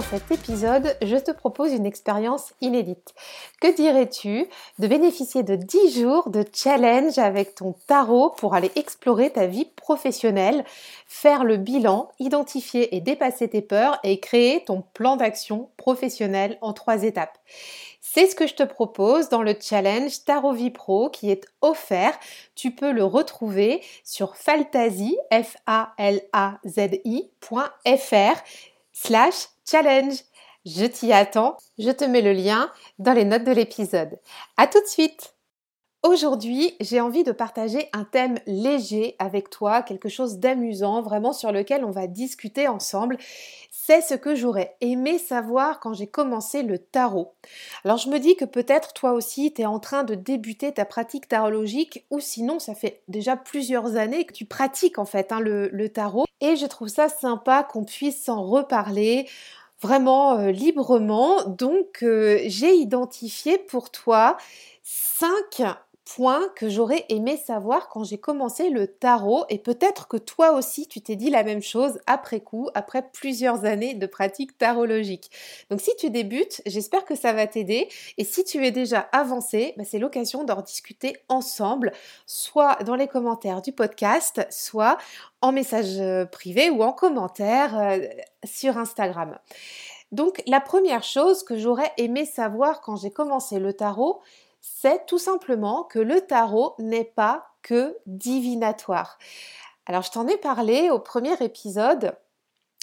dans cet épisode, je te propose une expérience inédite. Que dirais-tu de bénéficier de 10 jours de challenge avec ton tarot pour aller explorer ta vie professionnelle, faire le bilan, identifier et dépasser tes peurs et créer ton plan d'action professionnel en trois étapes? C'est ce que je te propose dans le challenge Tarot Vie Pro qui est offert. Tu peux le retrouver sur faltazi, f a l a z slash challenge. Je t'y attends, je te mets le lien dans les notes de l'épisode. À tout de suite Aujourd'hui, j'ai envie de partager un thème léger avec toi, quelque chose d'amusant, vraiment sur lequel on va discuter ensemble. C'est ce que j'aurais aimé savoir quand j'ai commencé le tarot. Alors je me dis que peut-être toi aussi tu es en train de débuter ta pratique tarologique ou sinon ça fait déjà plusieurs années que tu pratiques en fait hein, le, le tarot et je trouve ça sympa qu'on puisse s'en reparler vraiment euh, librement. Donc euh, j'ai identifié pour toi cinq point que j'aurais aimé savoir quand j'ai commencé le tarot et peut-être que toi aussi tu t'es dit la même chose après coup, après plusieurs années de pratique tarologique. Donc si tu débutes, j'espère que ça va t'aider et si tu es déjà avancé, bah, c'est l'occasion d'en discuter ensemble, soit dans les commentaires du podcast, soit en message euh, privé ou en commentaire euh, sur Instagram. Donc la première chose que j'aurais aimé savoir quand j'ai commencé le tarot, c'est tout simplement que le tarot n'est pas que divinatoire. Alors je t'en ai parlé au premier épisode.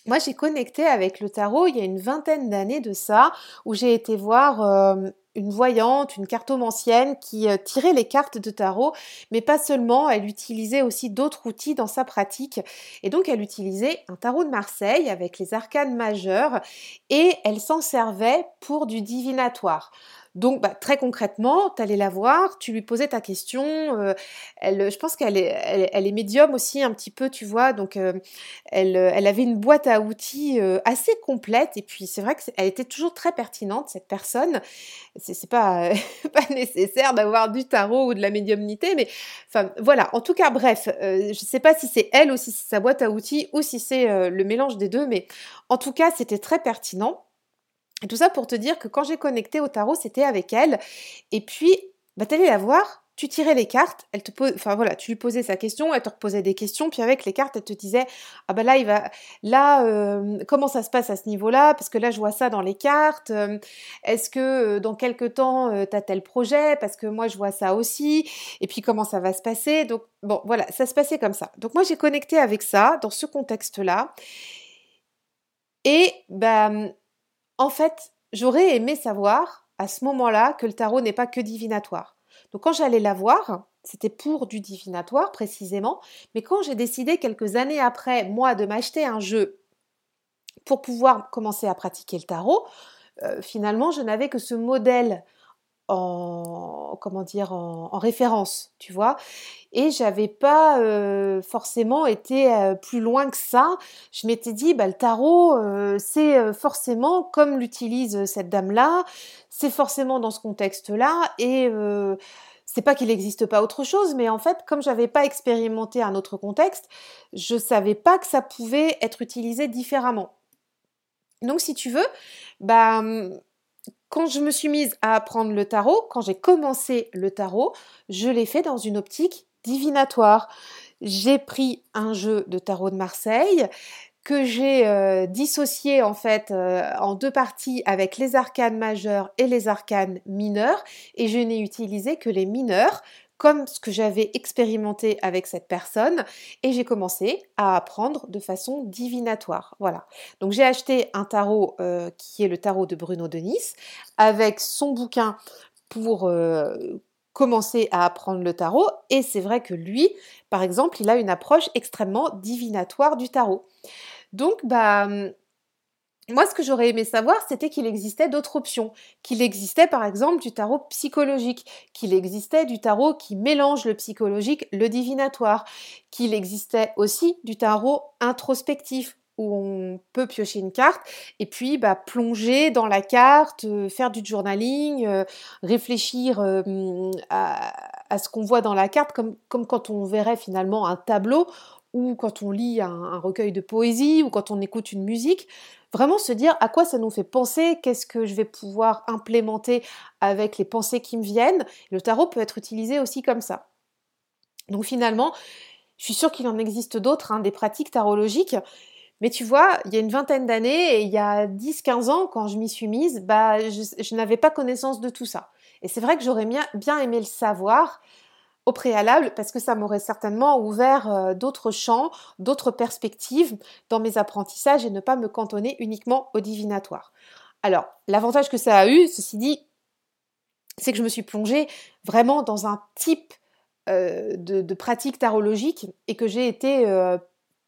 Moi j'ai connecté avec le tarot il y a une vingtaine d'années de ça, où j'ai été voir euh, une voyante, une cartomancienne qui euh, tirait les cartes de tarot, mais pas seulement, elle utilisait aussi d'autres outils dans sa pratique. Et donc elle utilisait un tarot de Marseille avec les arcanes majeurs et elle s'en servait pour du divinatoire. Donc, bah, très concrètement, tu allais la voir, tu lui posais ta question. Euh, elle, je pense qu'elle est, médium aussi un petit peu, tu vois. Donc, euh, elle, avait une boîte à outils euh, assez complète. Et puis, c'est vrai qu'elle était toujours très pertinente, cette personne. C'est pas, pas nécessaire d'avoir du tarot ou de la médiumnité, mais enfin, voilà. En tout cas, bref, je ne sais pas si c'est elle ou si c'est sa boîte à outils ou si c'est le mélange des deux, mais en tout cas, c'était très pertinent. Et tout ça pour te dire que quand j'ai connecté au tarot, c'était avec elle. Et puis, bah, t'allais la voir, tu tirais les cartes, elle te pose, enfin voilà, tu lui posais sa question, elle te reposait des questions, puis avec les cartes, elle te disait ah bah là il va, là euh, comment ça se passe à ce niveau-là, parce que là je vois ça dans les cartes. Euh, est-ce que euh, dans quelques temps tu as tel projet, parce que moi je vois ça aussi, et puis comment ça va se passer. Donc bon voilà, ça se passait comme ça. Donc moi j'ai connecté avec ça dans ce contexte-là, et bah en fait, j'aurais aimé savoir à ce moment-là que le tarot n'est pas que divinatoire. Donc quand j'allais la voir, c'était pour du divinatoire précisément, mais quand j'ai décidé quelques années après, moi, de m'acheter un jeu pour pouvoir commencer à pratiquer le tarot, euh, finalement, je n'avais que ce modèle en comment dire en, référence, tu vois? Et j'avais pas forcément été plus loin que ça. Je m'étais dit, bah, le tarot, c'est forcément comme l'utilise cette dame-là, c'est forcément dans ce contexte-là. Et c'est pas qu'il n'existe pas autre chose, mais en fait, comme j'avais pas expérimenté un autre contexte, je savais pas que ça pouvait être utilisé différemment. Donc, si tu veux, bah, quand je me suis mise à apprendre le tarot, quand j'ai commencé le tarot, je l'ai fait dans une optique divinatoire. J'ai pris un jeu de tarot de Marseille que j'ai euh, dissocié en fait euh, en deux parties avec les arcanes majeures et les arcanes mineurs et je n'ai utilisé que les mineurs comme ce que j'avais expérimenté avec cette personne et j'ai commencé à apprendre de façon divinatoire. Voilà. Donc j'ai acheté un tarot euh, qui est le tarot de Bruno Denis avec son bouquin pour euh, commencer à apprendre le tarot et c'est vrai que lui, par exemple, il a une approche extrêmement divinatoire du tarot. Donc, bah, moi, ce que j'aurais aimé savoir, c'était qu'il existait d'autres options, qu'il existait par exemple du tarot psychologique, qu'il existait du tarot qui mélange le psychologique, le divinatoire, qu'il existait aussi du tarot introspectif où on peut piocher une carte et puis bah, plonger dans la carte, euh, faire du journaling, euh, réfléchir euh, à, ce qu'on voit dans la carte comme, comme quand on verrait finalement un tableau ou quand on lit un, recueil de poésie ou quand on écoute une musique, vraiment se dire à quoi ça nous fait penser, qu'est-ce que je vais pouvoir implémenter avec les pensées qui me viennent. Le tarot peut être utilisé aussi comme ça. Donc finalement, je suis sûre qu'il en existe d'autres, hein, des pratiques tarologiques. Mais tu vois, il y a une vingtaine d'années et il y a 10-15 ans, quand je m'y suis mise, bah, je, n'avais pas connaissance de tout ça. Et c'est vrai que j'aurais bien, bien aimé le savoir au préalable parce que ça m'aurait certainement ouvert euh, d'autres champs, d'autres perspectives dans mes apprentissages et ne pas me cantonner uniquement au divinatoire. Alors, l'avantage que ça a eu, ceci dit, c'est que je me suis plongée vraiment dans un type euh, de, pratique tarologique et que j'ai été euh,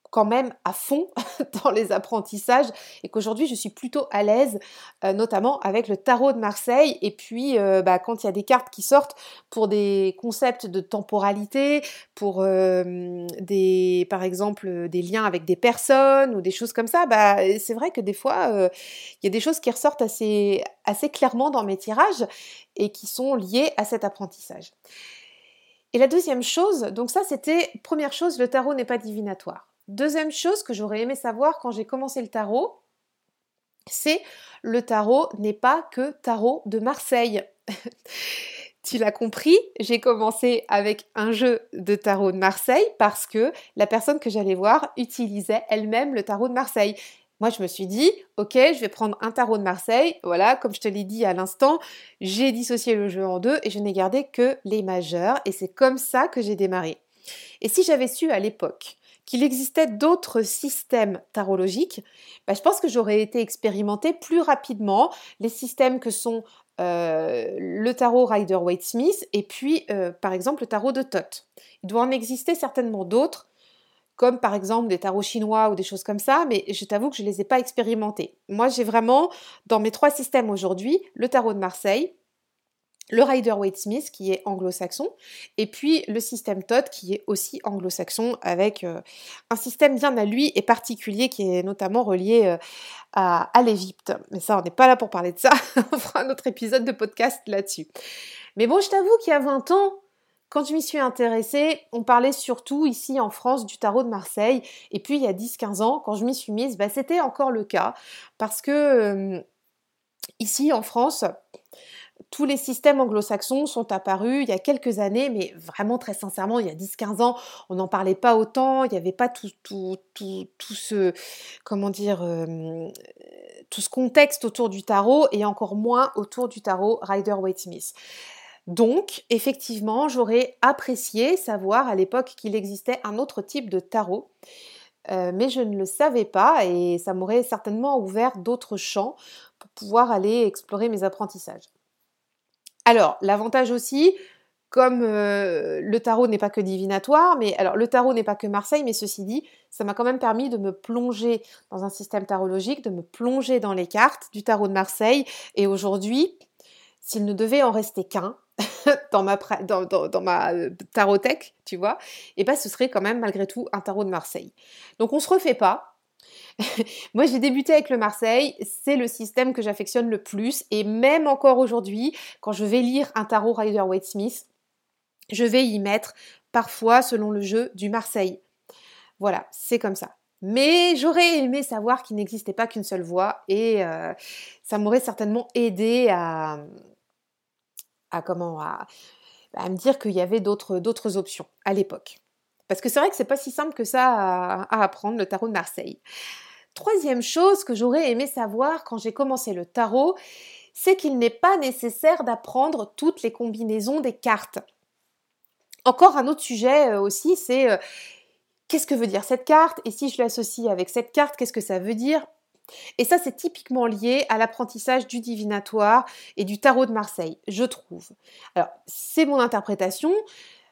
quand même à fond dans les apprentissages et qu'aujourd'hui je suis plutôt à l'aise, euh, notamment avec le tarot de Marseille. Et puis euh, bah, quand il y a des cartes qui sortent pour des concepts de temporalité, pour euh, des, par exemple des liens avec des personnes ou des choses comme ça, bah, c'est vrai que des fois il y a des choses qui ressortent assez, assez clairement dans mes tirages et qui sont liées à cet apprentissage. Et la deuxième chose, donc ça c'était première chose, le tarot n'est pas divinatoire. Deuxième chose que j'aurais aimé savoir quand j'ai commencé le tarot, c'est le tarot n'est pas que tarot de Marseille. tu l'as compris, j'ai commencé avec un jeu de tarot de Marseille parce que la personne que j'allais voir utilisait elle-même le tarot de Marseille. Moi, je me suis dit, ok, je vais prendre un tarot de Marseille. Voilà, comme je te l'ai dit à l'instant, j'ai dissocié le jeu en deux et je n'ai gardé que les majeurs. Et c'est comme ça que j'ai démarré. Et si j'avais su à l'époque qu'il existait d'autres systèmes tarologiques, bah, je pense que j'aurais été expérimenté plus rapidement les systèmes que sont euh, le tarot Rider-Waite-Smith et puis euh, par exemple le tarot de Thoth. Il doit en exister certainement d'autres, comme par exemple des tarots chinois ou des choses comme ça, mais je t'avoue que je ne les ai pas expérimentés. Moi j'ai vraiment dans mes trois systèmes aujourd'hui le tarot de Marseille, le Rider-Waite-Smith qui est anglo-saxon, et puis le système Todd qui est aussi anglo-saxon avec euh, un système bien à lui et particulier qui est notamment relié euh, à, l'Égypte. Mais ça, on n'est pas là pour parler de ça, on fera un autre épisode de podcast là-dessus. Mais bon, je t'avoue qu'il y a 20 ans, quand je m'y suis intéressée, on parlait surtout ici en France du tarot de Marseille, et puis il y a 10-15 ans, quand je m'y suis mise, bah, c'était encore le cas, parce que euh, ici en France, tous les systèmes anglo-saxons sont apparus il y a quelques années, mais vraiment très sincèrement, il y a 10-15 ans, on n'en parlait pas autant, il n'y avait pas tout, tout, tout, tout, ce, comment dire, euh, tout ce contexte autour du tarot et encore moins autour du tarot Rider-Waite-Smith. Donc, effectivement, j'aurais apprécié savoir à l'époque qu'il existait un autre type de tarot. Euh, mais je ne le savais pas et ça m'aurait certainement ouvert d'autres champs pour pouvoir aller explorer mes apprentissages. Alors, l'avantage aussi, comme euh, le tarot n'est pas que divinatoire, mais alors le tarot n'est pas que Marseille, mais ceci dit, ça m'a quand même permis de me plonger dans un système tarologique, de me plonger dans les cartes du tarot de Marseille. Et aujourd'hui, s'il ne devait en rester qu'un dans ma, dans, dans, euh, tarothèque, tu vois, et eh ben ce serait quand même malgré tout un tarot de Marseille. Donc on se refait pas. Moi, j'ai débuté avec le Marseille, c'est le système que j'affectionne le plus, et même encore aujourd'hui, quand je vais lire un tarot Rider-Waite-Smith, je vais y mettre parfois, selon le jeu, du Marseille. Voilà, c'est comme ça. Mais j'aurais aimé savoir qu'il n'existait pas qu'une seule voie, et euh, ça m'aurait certainement aidé à, à comment à, me dire qu'il y avait d'autres options à l'époque. Parce que c'est vrai que c'est pas si simple que ça à apprendre le tarot de Marseille. Troisième chose que j'aurais aimé savoir quand j'ai commencé le tarot, c'est qu'il n'est pas nécessaire d'apprendre toutes les combinaisons des cartes. Encore un autre sujet euh, aussi, c'est euh, qu'est-ce que veut dire cette carte? Et si je l'associe avec cette carte, qu'est-ce que ça veut dire? Et ça, c'est typiquement lié à l'apprentissage du divinatoire et du tarot de Marseille, je trouve. Alors, c'est mon interprétation.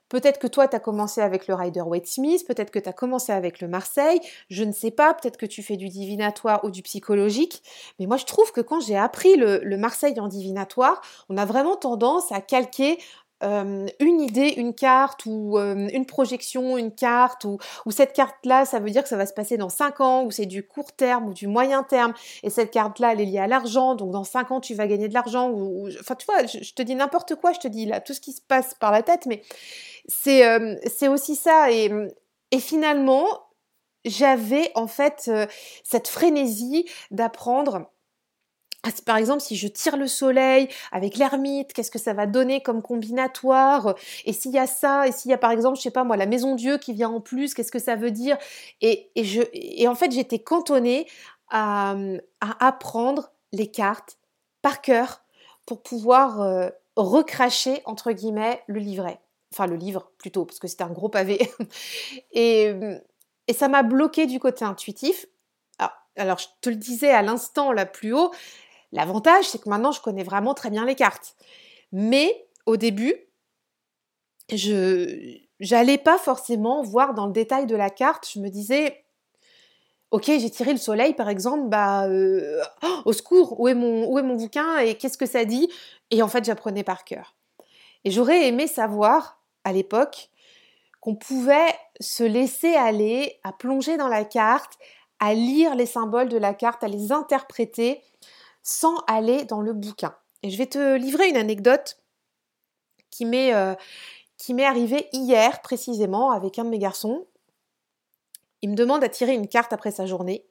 Peut-être que toi, tu as commencé avec le Rider Waite Smith, peut-être que tu as commencé avec le Marseille, je ne sais pas, peut-être que tu fais du divinatoire ou du psychologique, mais moi je trouve que quand j'ai appris le, le Marseille en divinatoire, on a vraiment tendance à calquer une idée, une carte ou une projection, une carte ou, ou cette carte-là, ça veut dire que ça va se passer dans 5 ans ou c'est du court terme ou du moyen terme. Et cette carte-là, elle est liée à l'argent, donc dans 5 ans, tu vas gagner de l'argent ou, enfin tu vois, je, te dis n'importe quoi, je te dis là tout ce qui se passe par la tête, mais c'est c'est aussi ça. Et, et finalement, j'avais en fait cette frénésie d'apprendre par exemple, si je tire le soleil avec l'ermite, qu'est-ce que ça va donner comme combinatoire? Et s'il y a ça, et s'il y a par exemple, je sais pas moi, la maison Dieu qui vient en plus, qu'est-ce que ça veut dire? Et, je, et en fait, j'étais cantonnée à, apprendre les cartes par cœur pour pouvoir euh, recracher, entre guillemets, le livret. Enfin, le livre plutôt, parce que c'était un gros pavé. et, et ça m'a bloqué du côté intuitif. alors, je te le disais à l'instant là plus haut, L'avantage, c'est que maintenant, je connais vraiment très bien les cartes. Mais au début, je n'allais pas forcément voir dans le détail de la carte. Je me disais, ok, j'ai tiré le soleil, par exemple, bah, euh, oh, au secours, où est mon, où est mon bouquin et qu'est-ce que ça dit? Et en fait, j'apprenais par cœur. Et j'aurais aimé savoir, à l'époque, qu'on pouvait se laisser aller à plonger dans la carte, à lire les symboles de la carte, à les interpréter sans aller dans le bouquin. Et je vais te livrer une anecdote qui m'est euh, arrivée hier précisément avec un de mes garçons. Il me demande à tirer une carte après sa journée.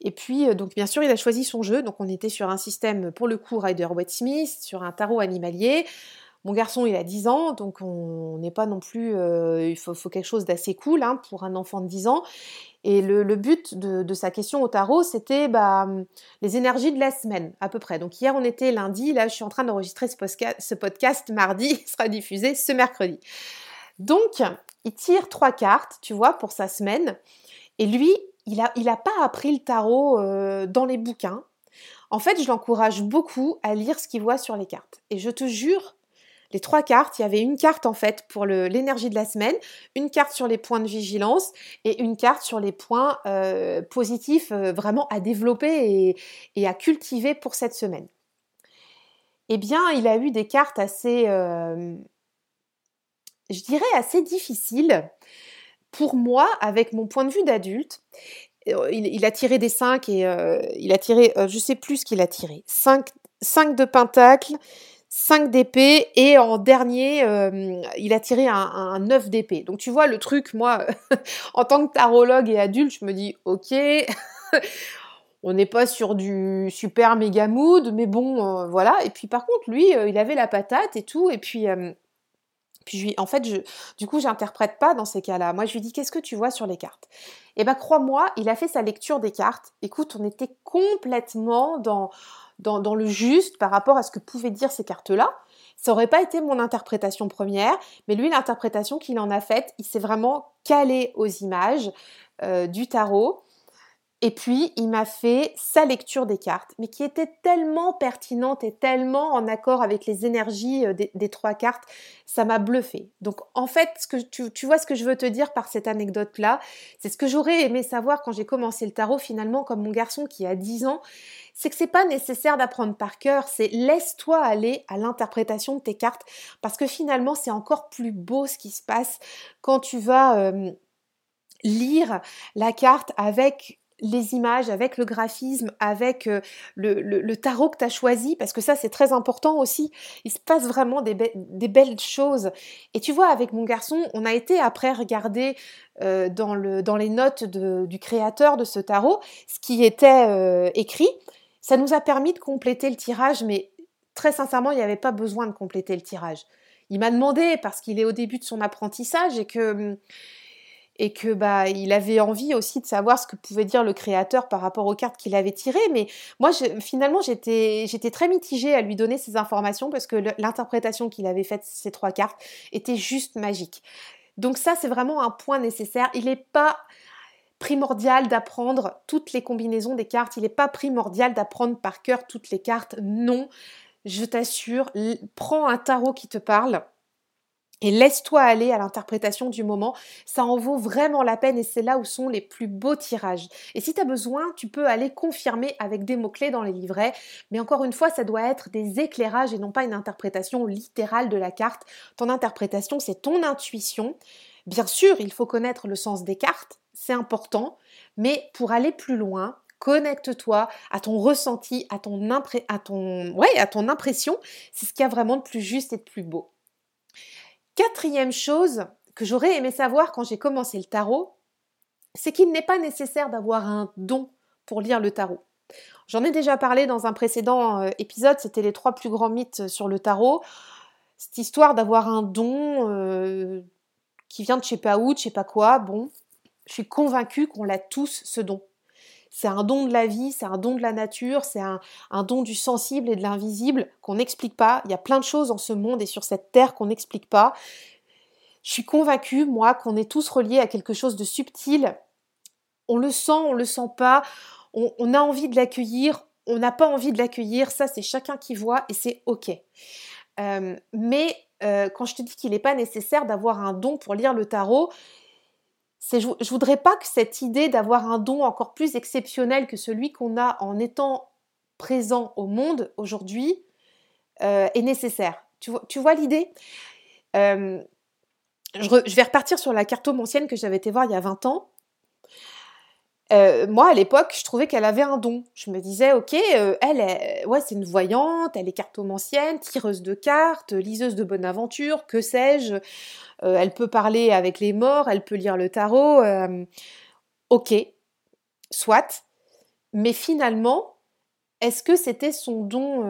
Et puis, euh, donc bien sûr, il a choisi son jeu. Donc on était sur un système, pour le coup, Rider Waite Smith, sur un tarot animalier. Mon garçon, il a 10 ans, donc on n'est pas non plus... Euh, il faut, quelque chose d'assez cool hein, pour un enfant de 10 ans. Et le, but de, sa question au tarot, c'était bah, les énergies de la semaine, à peu près. Donc hier, on était lundi, là, je suis en train d'enregistrer ce, podcast mardi, il sera diffusé ce mercredi. Donc, il tire trois cartes, tu vois, pour sa semaine. Et lui, il n'a pas appris le tarot euh, dans les bouquins. En fait, je l'encourage beaucoup à lire ce qu'il voit sur les cartes. Et je te jure les trois cartes. Il y avait une carte en fait pour l'énergie de la semaine, une carte sur les points de vigilance et une carte sur les points euh, positifs euh, vraiment à développer et, à cultiver pour cette semaine. Eh bien, il a eu des cartes assez, euh, je dirais, assez difficiles pour moi avec mon point de vue d'adulte. Il, a tiré des 5 et il a tiré, je sais plus ce qu'il a tiré, 5, 5 de pentacle, 5 d'épée et en dernier, euh, il a tiré un, 9 d'épée. Donc tu vois, le truc, moi, en tant que tarologue et adulte, je me dis, ok, on n'est pas sur du super méga mood, mais bon, euh, voilà. Et puis par contre, lui, euh, il avait la patate et tout, et puis... Puis en fait, je, du coup, j'interprète pas dans ces cas-là. Moi, je lui dis, qu'est-ce que tu vois sur les cartes? Eh ben, crois-moi, il a fait sa lecture des cartes. Écoute, on était complètement dans, dans, le juste par rapport à ce que pouvaient dire ces cartes-là. Ça aurait pas été mon interprétation première, mais lui, l'interprétation qu'il en a faite, il s'est vraiment calé aux images euh, du tarot. Et puis, il m'a fait sa lecture des cartes, mais qui était tellement pertinente et tellement en accord avec les énergies euh, des, trois cartes, ça m'a bluffé. Donc, en fait, ce que tu, tu, vois ce que je veux te dire par cette anecdote-là, c'est ce que j'aurais aimé savoir quand j'ai commencé le tarot, finalement, comme mon garçon qui a 10 ans, c'est que c'est pas nécessaire d'apprendre par cœur, c'est laisse-toi aller à l'interprétation de tes cartes parce que finalement c'est encore plus beau ce qui se passe quand tu vas euh, lire la carte avec les images, avec le graphisme, avec euh, le, tarot que tu as choisi, parce que ça c'est très important aussi. Il se passe vraiment des, belles choses. Et tu vois, avec mon garçon, on a été après regarder euh, dans, les notes du créateur de ce tarot ce qui était écrit. Ça nous a permis de compléter le tirage, mais très sincèrement, il n'y avait pas besoin de compléter le tirage. Il m'a demandé parce qu'il est au début de son apprentissage et que et que bah il avait envie aussi de savoir ce que pouvait dire le créateur par rapport aux cartes qu'il avait tirées. Mais moi, finalement, j'étais j'étais très mitigée à lui donner ces informations parce que l'interprétation qu'il avait faite ces trois cartes était juste magique. Donc ça, c'est vraiment un point nécessaire. Il n'est pas primordial d'apprendre toutes les combinaisons des cartes. Il n'est pas primordial d'apprendre par cœur toutes les cartes. Non, je t'assure, prends un tarot qui te parle et laisse-toi aller à l'interprétation du moment. Ça en vaut vraiment la peine et c'est là où sont les plus beaux tirages. Et si tu as besoin, tu peux aller confirmer avec des mots-clés dans les livrets. Mais encore une fois, ça doit être des éclairages et non pas une interprétation littérale de la carte. Ton interprétation, c'est ton intuition. Bien sûr, il faut connaître le sens des cartes, c'est important. Mais pour aller plus loin, connecte-toi à ton ressenti, à ton, à ton, ouais, à ton impression. C'est ce qu'il y a vraiment de plus juste et de plus beau. Quatrième chose que j'aurais aimé savoir quand j'ai commencé le tarot, c'est qu'il n'est pas nécessaire d'avoir un don pour lire le tarot. J'en ai déjà parlé dans un précédent euh, épisode, c'était les trois plus grands mythes sur le tarot. Cette histoire d'avoir un don euh, qui vient de je sais pas où, de je sais pas quoi, bon, je suis convaincue qu'on l'a tous ce don. C'est un don de la vie, c'est un don de la nature, c'est un, don du sensible et de l'invisible qu'on n'explique pas. Il y a plein de choses en ce monde et sur cette terre qu'on n'explique pas. Je suis convaincue, moi, qu'on est tous reliés à quelque chose de subtil. On le sent, on le sent pas. On, a envie de l'accueillir, on n'a pas envie de l'accueillir. Ça, c'est chacun qui voit et c'est ok. Euh, mais euh, quand je te dis qu'il n'est pas nécessaire d'avoir un don pour lire le tarot, je, voudrais pas que cette idée d'avoir un don encore plus exceptionnel que celui qu'on a en étant présent au monde aujourd'hui euh, est nécessaire. Tu vois, l'idée? Euh, je, vais repartir sur la cartomancienne que j'avais été voir il y a 20 ans. Euh, moi, à l'époque, je trouvais qu'elle avait un don. Je me disais, ok, euh, elle, est, ouais, c'est une voyante, elle est cartomancienne, tireuse de cartes, liseuse de bonne aventure, que sais-je. Euh, elle peut parler avec les morts, elle peut lire le tarot. ok, soit. Mais finalement, est-ce que c'était son don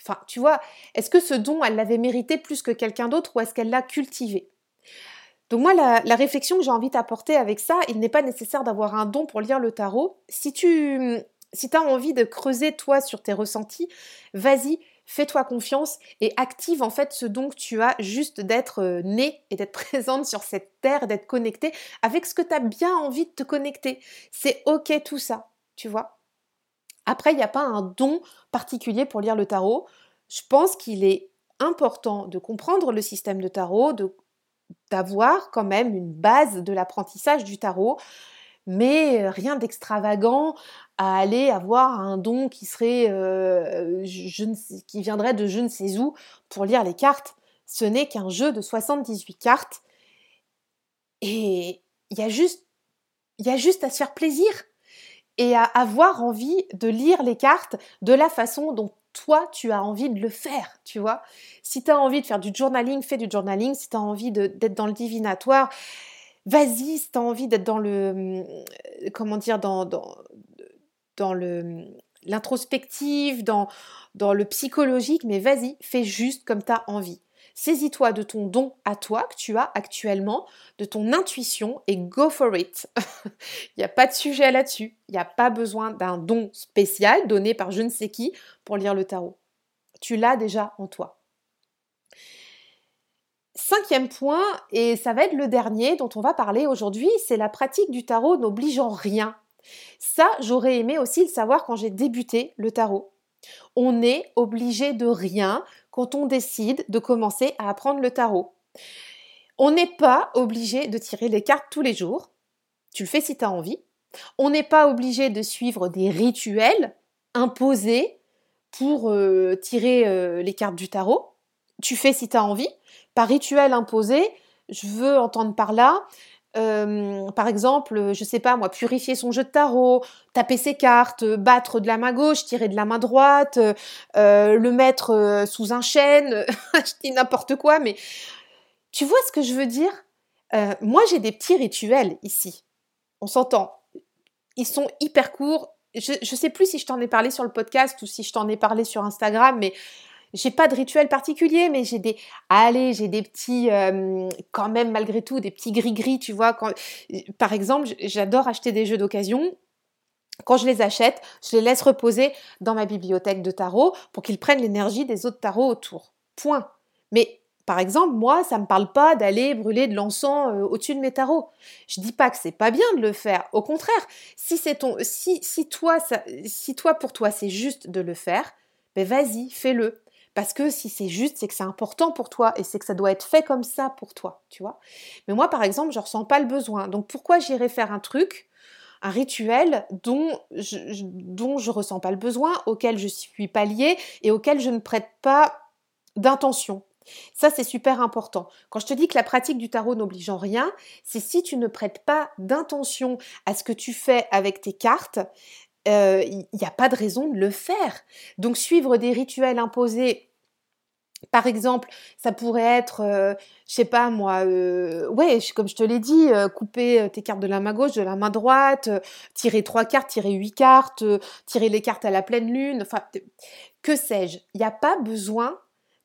Enfin, tu vois, est-ce que ce don, elle l'avait mérité plus que quelqu'un d'autre ou est-ce qu'elle l'a cultivé? Donc moi, la, réflexion que j'ai envie d'apporter avec ça, il n'est pas nécessaire d'avoir un don pour lire le tarot. Si tu as envie de creuser toi sur tes ressentis, vas-y, fais-toi confiance et active en fait ce don que tu as juste d'être euh, né et d'être présente sur cette terre, d'être connectée avec ce que tu as bien envie de te connecter. C'est ok tout ça, tu vois. Après, il n'y a pas un don particulier pour lire le tarot. Je pense qu'il est important de comprendre le système de tarot, de d'avoir quand même une base de l'apprentissage du tarot, mais rien d'extravagant à aller avoir un don qui serait euh, je qui viendrait de je ne sais où pour lire les cartes. Ce n'est qu'un jeu de 78 cartes et il y a juste il y a juste à se faire plaisir et à avoir envie de lire les cartes de la façon dont toi, tu as envie de le faire, tu vois. Si tu as envie de faire du journaling, fais du journaling. Si tu as envie d'être dans le divinatoire, vas-y. Si tu as envie d'être dans le... Euh, comment dire Dans, dans, l'introspective, dans, dans le psychologique, mais vas-y, fais juste comme tu as envie. Saisis-toi de ton don à toi que tu as actuellement, de ton intuition et go for it. Il n'y a pas de sujet là-dessus. Il n'y a pas besoin d'un don spécial donné par je ne sais qui pour lire le tarot. Tu l'as déjà en toi. Cinquième point, et ça va être le dernier dont on va parler aujourd'hui, c'est la pratique du tarot n'obligeant rien. Ça, j'aurais aimé aussi le savoir quand j'ai débuté le tarot. On n'est obligé de rien quand on décide de commencer à apprendre le tarot. On n'est pas obligé de tirer les cartes tous les jours. Tu le fais si tu as envie. On n'est pas obligé de suivre des rituels imposés pour euh, tirer euh, les cartes du tarot. Tu fais si tu as envie. Par rituel imposé, je veux entendre par là euh, par exemple, je sais pas moi, purifier son jeu de tarot, taper ses cartes, battre de la main gauche, tirer de la main droite, euh, le mettre euh, sous un chêne, je dis n'importe quoi, mais tu vois ce que je veux dire? Moi, j'ai des petits rituels ici. On s'entend. Ils sont hyper courts. Je, je sais plus si je t'en ai parlé sur le podcast ou si je t'en ai parlé sur Instagram, mais j'ai pas de rituel particulier, mais j'ai des, allez, j'ai des petits, euh, quand même malgré tout, des petits gris-gris, tu vois. Par exemple, j'adore acheter des jeux d'occasion. Quand je les achète, je les laisse reposer dans ma bibliothèque de tarot pour qu'ils prennent l'énergie des autres tarots autour. Point. Mais par exemple, moi, ça me parle pas d'aller brûler de l'encens euh, au-dessus de mes tarots. Je dis pas que c'est pas bien de le faire. Au contraire, si c'est ton, si, si toi, ça, si toi pour toi c'est juste de le faire, ben vas-y, fais-le Parce que si c'est juste, c'est que c'est important pour toi et c'est que ça doit être fait comme ça pour toi, tu vois. Mais moi, par exemple, je ressens pas le besoin. Donc pourquoi j'irais faire un truc, un rituel dont je, dont ressens pas le besoin, auquel je suis pas liée et auquel je ne prête pas d'intention? Ça, c'est super important. Quand je te dis que la pratique du tarot n'oblige en rien, c'est si tu ne prêtes pas d'intention à ce que tu fais avec tes cartes, il euh, n'y a pas de raison de le faire. Donc suivre des rituels imposés par exemple, ça pourrait être, euh, je sais pas moi, euh, ouais, comme je te l'ai dit, couper tes cartes de la main gauche, de la main droite, tirer trois cartes, tirer huit cartes, tirer les cartes à la pleine lune, enfin, que sais-je. Il n'y a pas besoin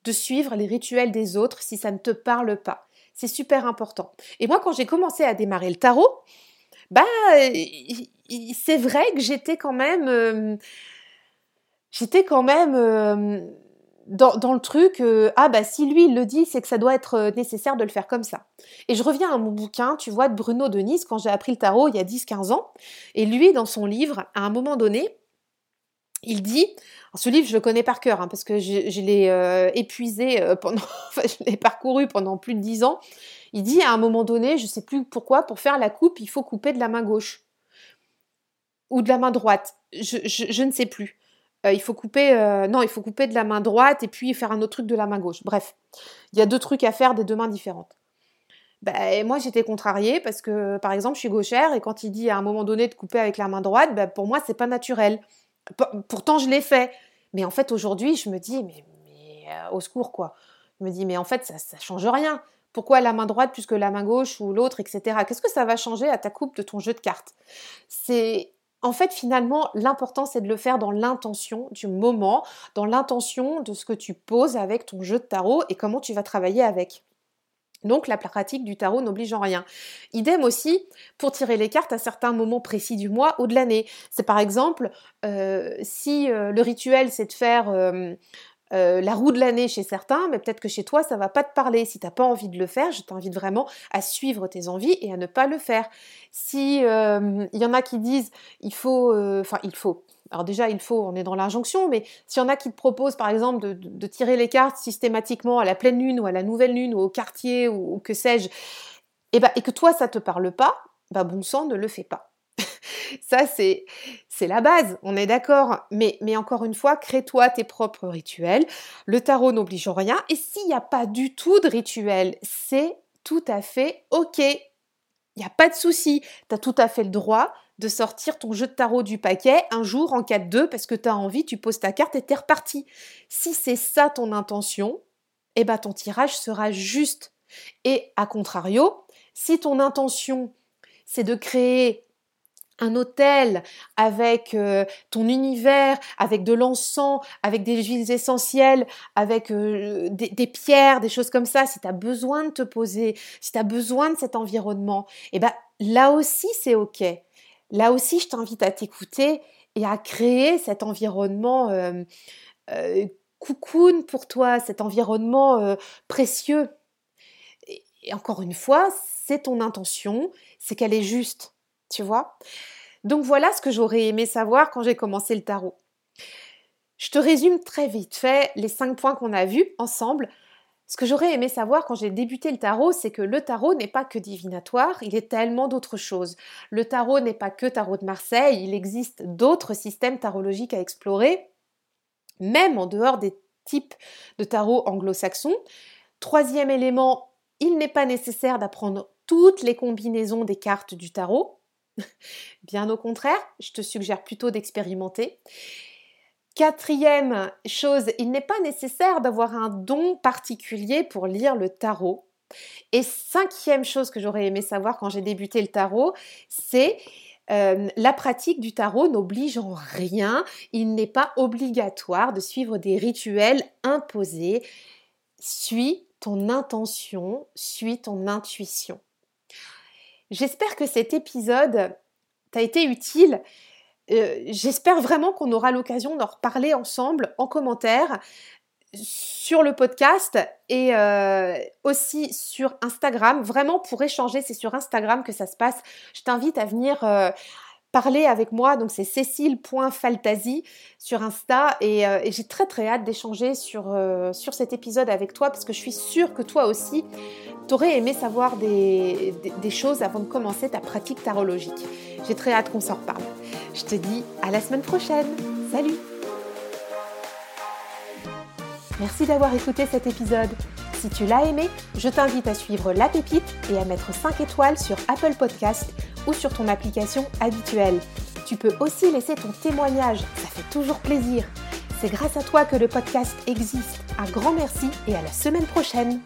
de suivre les rituels des autres si ça ne te parle pas. C'est super important. Et moi, quand j'ai commencé à démarrer le tarot, bah, c'est vrai que j'étais quand même, j'étais quand même euh, dans, le truc, ah bah si lui il le dit, c'est que ça doit être nécessaire de le faire comme ça. Et je reviens à mon bouquin, tu vois, de Bruno Denis, quand j'ai appris le tarot il y a 10-15 ans, et lui, dans son livre, à un moment donné, il dit, ce livre je le connais par cœur, hein, parce que je, l'ai épuisé pendant, enfin, je l'ai parcouru pendant plus de 10 ans, il dit à un moment donné, je ne sais plus pourquoi, pour faire la coupe, il faut couper de la main gauche ou de la main droite. Je, ne sais plus. Euh, il faut couper, euh, non, il faut couper de la main droite et puis faire un autre truc de la main gauche. Bref, il y a deux trucs à faire des deux mains différentes. Ben, moi, j'étais contrariée parce que, par exemple, je suis gauchère et quand il dit à un moment donné de couper avec la main droite, ben, pour moi, c'est pas naturel. Pourtant, je l'ai fait. Mais en fait, aujourd'hui, je me dis, mais, euh, au secours, quoi. Je me dis, mais en fait, ça, ça change rien. Pourquoi la main droite plus que la main gauche ou l'autre, etc. Qu'est-ce que ça va changer à ta coupe de ton jeu de cartes? C'est en fait, finalement, l'important, c'est de le faire dans l'intention du moment, dans l'intention de ce que tu poses avec ton jeu de tarot et comment tu vas travailler avec. Donc la pratique du tarot n'oblige en rien. Idem aussi pour tirer les cartes à certains moments précis du mois ou de l'année. C'est par exemple euh, si euh, le rituel c'est de faire euh, la roue de l'année chez certains, mais peut-être que chez toi, ça va pas te parler. Si tu n'as pas envie de le faire, je t'invite vraiment à suivre tes envies et à ne pas le faire. Si il y en a qui disent il faut, enfin il faut. Alors déjà, il faut, on est dans l'injonction, mais s'il y en a qui te proposent, par exemple, de, tirer les cartes systématiquement à la pleine lune ou à la nouvelle lune ou au quartier ou, que sais-je, et, eh ben, et que toi, ça te parle pas, bah bon sang, ne le fais pas. Ça, c'est, la base, on est d'accord. Mais, mais encore une fois, crée-toi tes propres rituels. Le tarot n'oblige en rien. Et s'il n'y a pas du tout de rituel, c'est tout à fait OK. Il n'y a pas de souci. Tu as tout à fait le droit de sortir ton jeu de tarot du paquet un jour en 4-2 parce que tu as envie, tu poses ta carte et t'es reparti. Si c'est ça ton intention, eh ben ton tirage sera juste. Et à contrario, si ton intention c'est de créer un hôtel avec euh, ton univers, avec de l'encens, avec des huiles essentielles, avec euh, des, pierres, des choses comme ça, si tu as besoin de te poser, si tu as besoin de cet environnement, eh ben là aussi c'est OK. Là aussi, je t'invite à t'écouter et à créer cet environnement euh, pour toi, cet environnement précieux. et encore une fois, c'est ton intention, c'est qu'elle est juste tu vois Donc voilà ce que j'aurais aimé savoir quand j'ai commencé le tarot. Je te résume très vite fait les cinq points qu'on a vus ensemble. Ce que j'aurais aimé savoir quand j'ai débuté le tarot, c'est que le tarot n'est pas que divinatoire, il est tellement d'autres choses. Le tarot n'est pas que tarot de Marseille, il existe d'autres systèmes tarologiques à explorer, même en dehors des types de tarot anglo-saxons. Troisième élément, il n'est pas nécessaire d'apprendre toutes les combinaisons des cartes du tarot. Bien au contraire, je te suggère plutôt d'expérimenter. Quatrième chose, il n'est pas nécessaire d'avoir un don particulier pour lire le tarot. Et cinquième chose que j'aurais aimé savoir quand j'ai débuté le tarot, c'est euh, la pratique du tarot n'oblige en rien, il n'est pas obligatoire de suivre des rituels imposés. Suis ton intention, suis ton intuition. J'espère que cet épisode t'a été utile. Euh, j'espère vraiment qu'on aura l'occasion d'en reparler ensemble en commentaire sur le podcast et euh, aussi sur Instagram. Vraiment pour échanger, c'est sur Instagram que ça se passe. Je t'invite à venir euh, parler avec moi. Donc c'est cécile.faltasi sur Insta et, j'ai très très hâte d'échanger sur, sur cet épisode avec toi parce que je suis sûre que toi aussi, t'aurais aimé savoir des, des choses avant de commencer ta pratique tarologique. J'ai très hâte qu'on s'en reparle. Je te dis à la semaine prochaine. Salut Merci d'avoir écouté cet épisode. Si tu l'as aimé, je t'invite à suivre La Pépite et à mettre 5 étoiles sur Apple Podcast ou sur ton application habituelle. Tu peux aussi laisser ton témoignage, ça fait toujours plaisir. C'est grâce à toi que le podcast existe. Un grand merci et à la semaine prochaine.